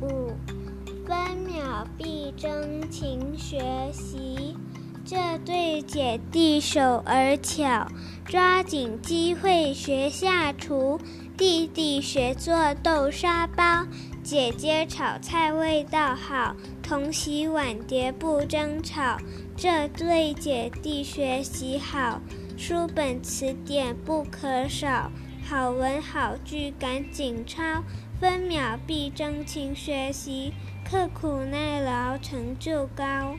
五，分秒必争勤学习。这对姐弟手儿巧，抓紧机会学下厨。弟弟学做豆沙包，姐姐炒菜味道好，同洗碗碟不争吵。这对姐弟学习好，书本词典不可少，好文好句赶紧抄，分秒必争勤学习，刻苦耐劳成就高。